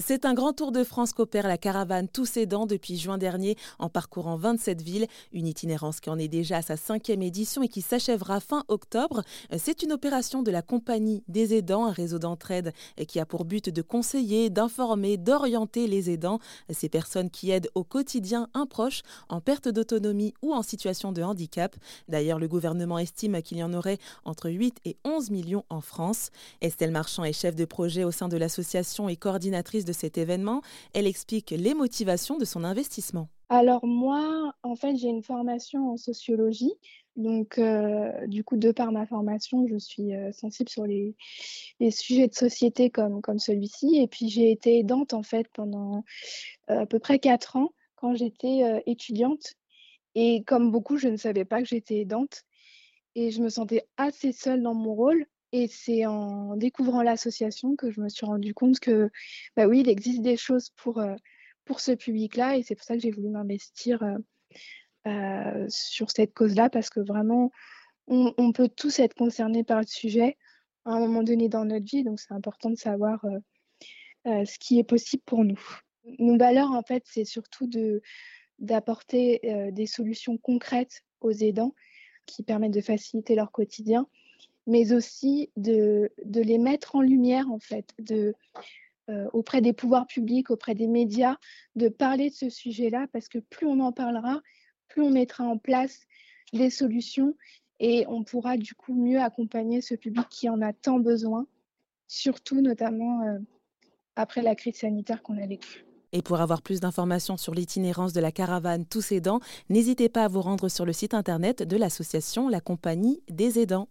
C'est un grand tour de France qu'opère la caravane Tous Aidants depuis juin dernier en parcourant 27 villes. Une itinérance qui en est déjà à sa cinquième édition et qui s'achèvera fin octobre. C'est une opération de la Compagnie des aidants, un réseau d'entraide qui a pour but de conseiller, d'informer, d'orienter les aidants, ces personnes qui aident au quotidien un proche en perte d'autonomie ou en situation de handicap. D'ailleurs, le gouvernement estime qu'il y en aurait entre 8 et 11 millions en France. Estelle Marchand est chef de projet au sein de l'association et coordinatrice de cet événement. Elle explique les motivations de son investissement. Alors moi, en fait, j'ai une formation en sociologie. Donc, euh, du coup, de par ma formation, je suis euh, sensible sur les, sujets de société comme, comme celui-ci. Et puis, j'ai été aidante, en fait, pendant euh, à peu près quatre ans quand j'étais étudiante. Et comme beaucoup, je ne savais pas que j'étais aidante. Et je me sentais assez seule dans mon rôle. Et c'est en découvrant l'association que je me suis rendu compte que, bah oui, il existe des choses pour, euh, pour ce public-là. Et c'est pour ça que j'ai voulu m'investir euh, euh, sur cette cause-là, parce que vraiment, on, peut tous être concernés par le sujet à un moment donné dans notre vie. Donc, c'est important de savoir ce qui est possible pour nous. Nos valeurs, en fait, c'est surtout de, d'apporter des solutions concrètes aux aidants qui permettent de faciliter leur quotidien mais aussi de, les mettre en lumière, en fait, euh, auprès des pouvoirs publics, auprès des médias, de parler de ce sujet-là, parce que plus on en parlera, plus on mettra en place des solutions et on pourra du coup mieux accompagner ce public qui en a tant besoin, surtout notamment euh, après la crise sanitaire qu'on a vécue. Et pour avoir plus d'informations sur l'itinérance de la caravane Tous Aidants, n'hésitez pas à vous rendre sur le site internet de l'association La Compagnie des Aidants.